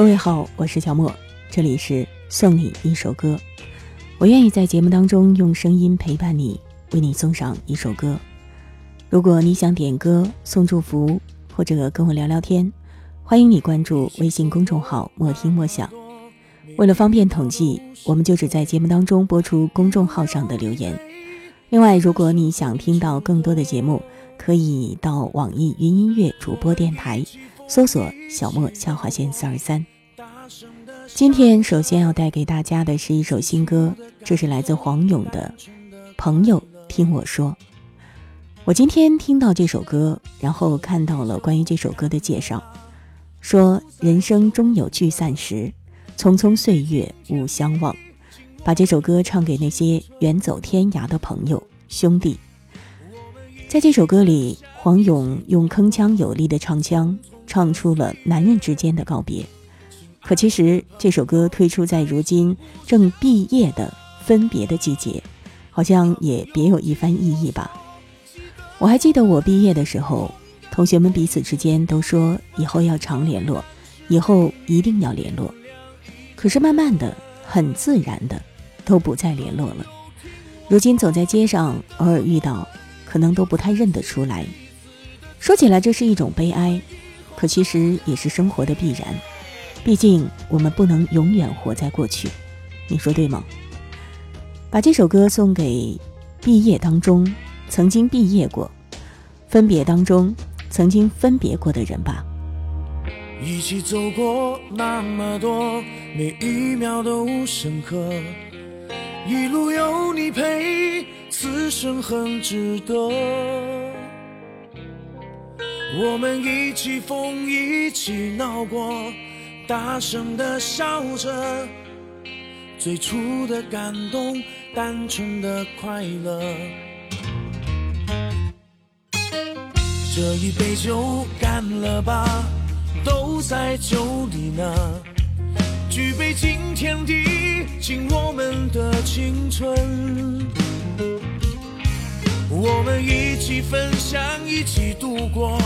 各位好，我是小莫，这里是送你一首歌。我愿意在节目当中用声音陪伴你，为你送上一首歌。如果你想点歌、送祝福，或者跟我聊聊天，欢迎你关注微信公众号“莫听莫想”。为了方便统计，我们就只在节目当中播出公众号上的留言。另外，如果你想听到更多的节目，可以到网易云音乐主播电台。搜索小莫下划线四二三。今天首先要带给大家的是一首新歌，这是来自黄勇的《朋友听我说》。我今天听到这首歌，然后看到了关于这首歌的介绍，说人生终有聚散时，匆匆岁月无相忘。把这首歌唱给那些远走天涯的朋友兄弟。在这首歌里，黄勇用铿锵有力的唱腔。唱出了男人之间的告别，可其实这首歌推出在如今正毕业的分别的季节，好像也别有一番意义吧。我还记得我毕业的时候，同学们彼此之间都说以后要常联络，以后一定要联络。可是慢慢的，很自然的，都不再联络了。如今走在街上，偶尔遇到，可能都不太认得出来。说起来，这是一种悲哀。可其实也是生活的必然，毕竟我们不能永远活在过去，你说对吗？把这首歌送给毕业当中曾经毕业过、分别当中曾经分别过的人吧。一起走过那么多，每一秒都深刻，一路有你陪，此生很值得。我们一起疯，一起闹过，大声的笑着，最初的感动，单纯的快乐。这一杯酒干了吧，都在酒里呢。举杯敬天地，敬我们的青春。我们一起分享，一起度过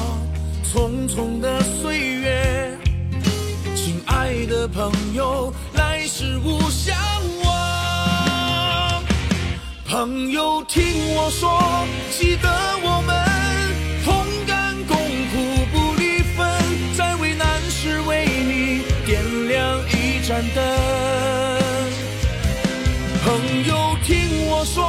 匆匆的岁月。亲爱的朋友，来世勿相忘。朋友，听我说，记得我们同甘共苦不离分，在为难时为你点亮一盏灯。朋友，听我说，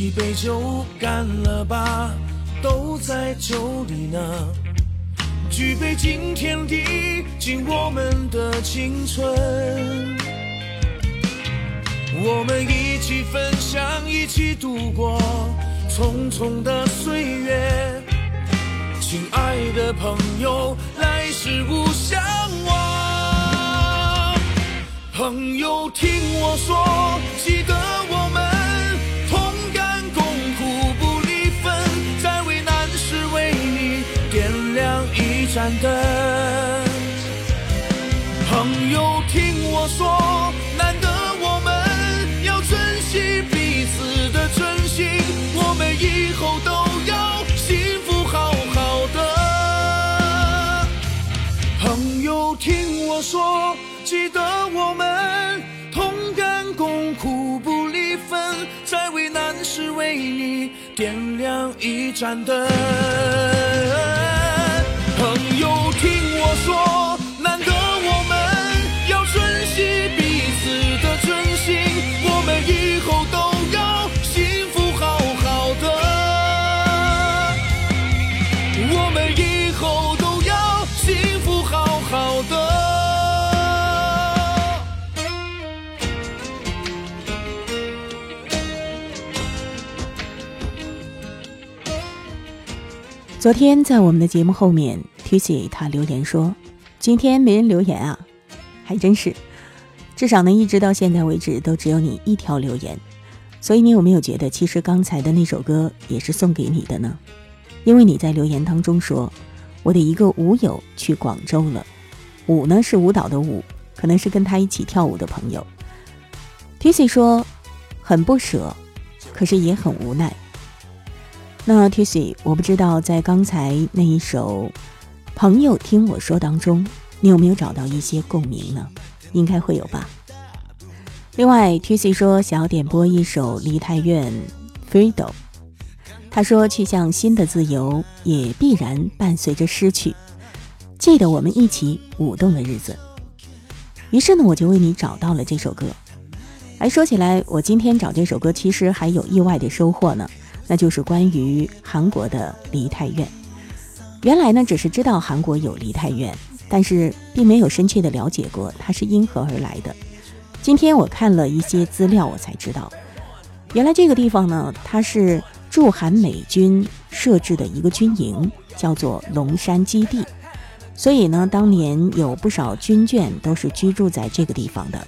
一杯酒干了吧，都在酒里呢。举杯敬天地，敬我们的青春。我们一起分享，一起度过匆匆的岁月。亲爱的朋友，来世无相忘。朋友，听我说，记得朋友，听我说，难得我们要珍惜彼此的真心，我们以后都要幸福好好的。朋友，听我说，记得我们同甘共苦不离分，在危难时为你点亮一盏灯。朋友，听我说，昨天在我们的节目后面，Tucy 他留言说：“今天没人留言啊，还真是。至少呢，一直到现在为止都只有你一条留言。所以你有没有觉得，其实刚才的那首歌也是送给你的呢？因为你在留言当中说，我的一个舞友去广州了，舞呢是舞蹈的舞，可能是跟他一起跳舞的朋友。Tucy 说，很不舍，可是也很无奈。”那 t s y 我不知道在刚才那一首《朋友听我说》当中，你有没有找到一些共鸣呢？应该会有吧。另外 t s y 说想要点播一首梨泰院《Freedom》，他说去向新的自由，也必然伴随着失去。记得我们一起舞动的日子。于是呢，我就为你找到了这首歌。哎，说起来，我今天找这首歌，其实还有意外的收获呢。那就是关于韩国的梨泰院。原来呢，只是知道韩国有梨泰院，但是并没有深切的了解过它是因何而来的。今天我看了一些资料，我才知道，原来这个地方呢，它是驻韩美军设置的一个军营，叫做龙山基地。所以呢，当年有不少军眷都是居住在这个地方的，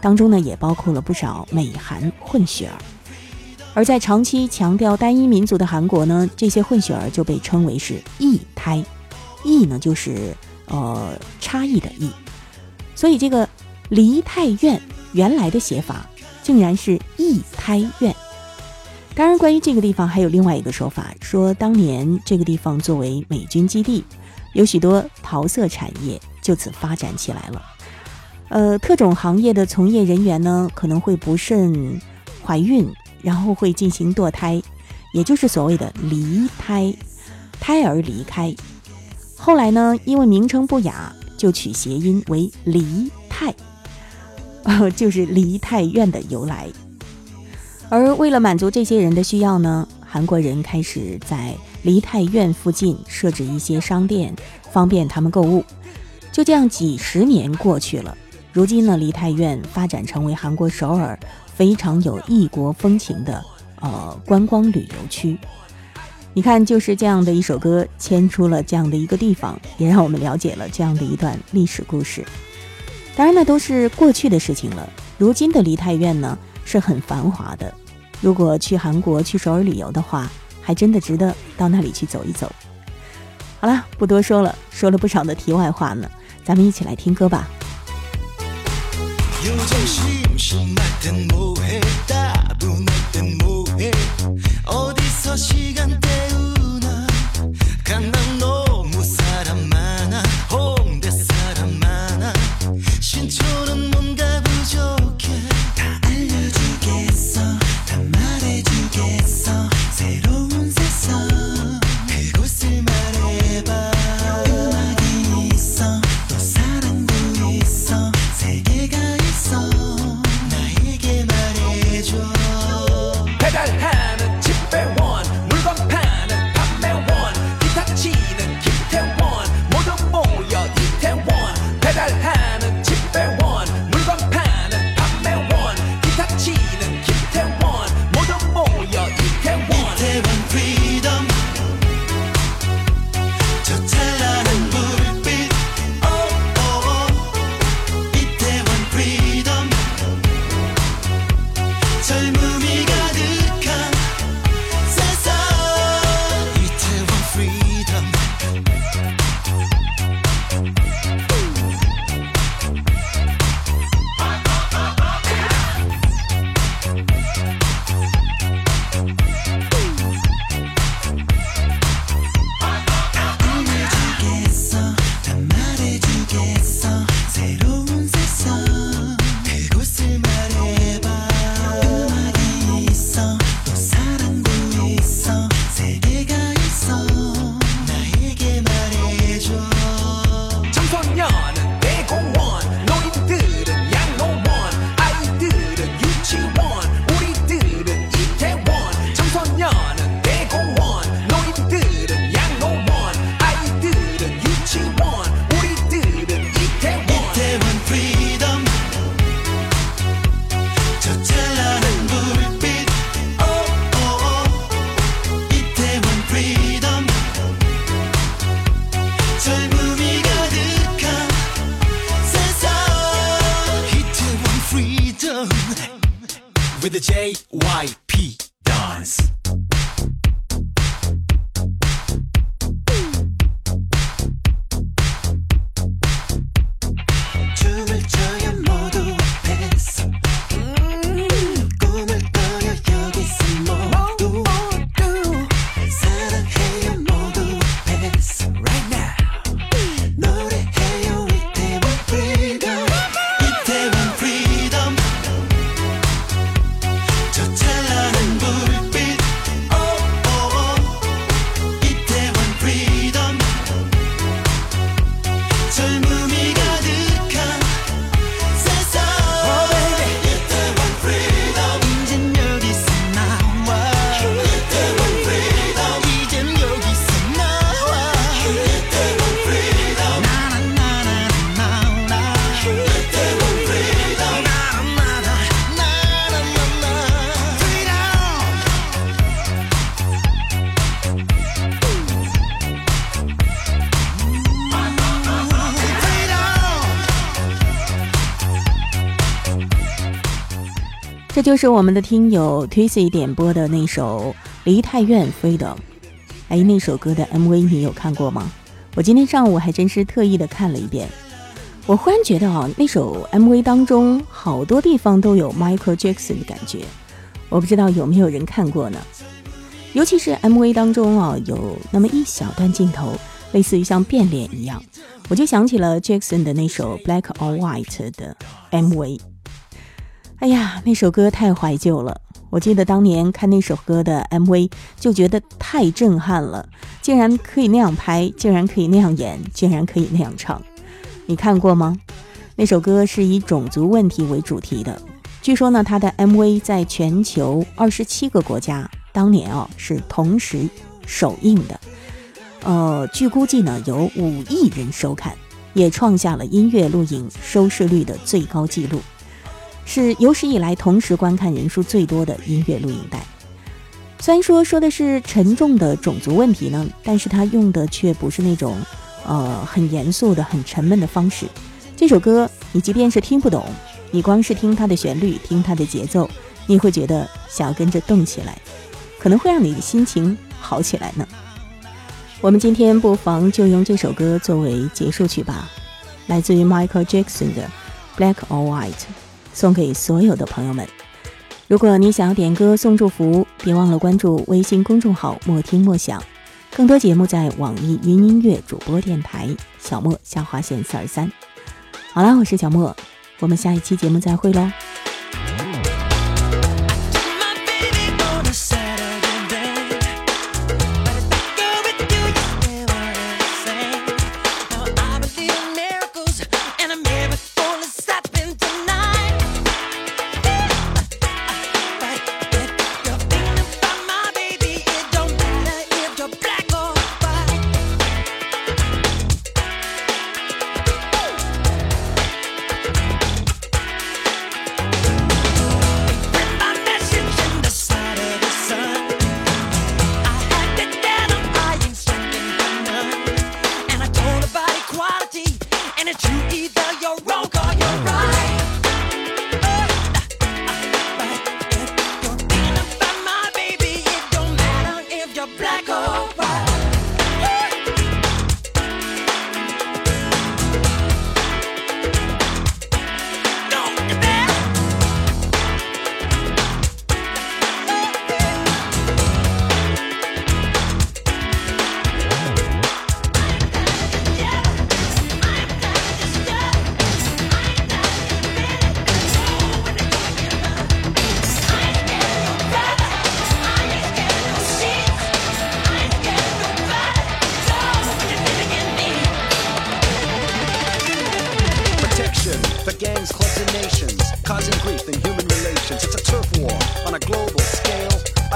当中呢，也包括了不少美韩混血儿。而在长期强调单一民族的韩国呢，这些混血儿就被称为是异胎，异呢就是呃差异的异，所以这个梨泰院原来的写法竟然是异胎院。当然，关于这个地方还有另外一个说法，说当年这个地方作为美军基地，有许多桃色产业就此发展起来了。呃，特种行业的从业人员呢，可能会不慎怀孕。然后会进行堕胎，也就是所谓的离胎，胎儿离开。后来呢，因为名称不雅，就取谐音为离泰，呃，就是梨泰院的由来。而为了满足这些人的需要呢，韩国人开始在梨泰院附近设置一些商店，方便他们购物。就这样，几十年过去了，如今呢，梨泰院发展成为韩国首尔。非常有异国风情的呃观光旅游区，你看，就是这样的一首歌牵出了这样的一个地方，也让我们了解了这样的一段历史故事。当然，那都是过去的事情了。如今的梨泰院呢是很繁华的，如果去韩国去首尔旅游的话，还真的值得到那里去走一走。好了，不多说了，说了不少的题外话呢，咱们一起来听歌吧。 잠시말든뭐해 pedal, Hey! the JY 就是我们的听友 Tracy 点播的那首《梨泰院 Freedom》。哎，那首歌的 MV 你有看过吗？我今天上午还真是特意的看了一遍。我忽然觉得啊，那首 MV 当中好多地方都有 Michael Jackson 的感觉。我不知道有没有人看过呢？尤其是 MV 当中啊，有那么一小段镜头，类似于像变脸一样，我就想起了 Jackson 的那首《Black or White》的 MV。哎呀，那首歌太怀旧了。我记得当年看那首歌的 MV，就觉得太震撼了，竟然可以那样拍，竟然可以那样演，竟然可以那样唱。你看过吗？那首歌是以种族问题为主题的。据说呢，它的 MV 在全球二十七个国家，当年啊是同时首映的。呃，据估计呢，有五亿人收看，也创下了音乐录影收视率的最高纪录。是有史以来同时观看人数最多的音乐录影带。虽然说说的是沉重的种族问题呢，但是他用的却不是那种呃很严肃的、很沉闷的方式。这首歌你即便是听不懂，你光是听它的旋律、听它的节奏，你会觉得想要跟着动起来，可能会让你的心情好起来呢。我们今天不妨就用这首歌作为结束曲吧，来自于 Michael Jackson 的《Black or White》。送给所有的朋友们。如果你想要点歌送祝福，别忘了关注微信公众号“莫听莫想”，更多节目在网易云音乐主播电台小莫下划线四二三。好啦，我是小莫，我们下一期节目再会喽。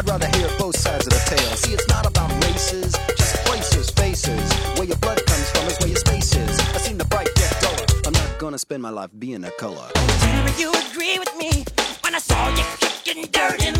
I'd rather hear both sides of the tale. See, it's not about races, just places, faces. Where your blood comes from is where your space is. I seen the bright get duller. I'm not gonna spend my life being a color. Tell you agree with me when I saw you kicking dirt in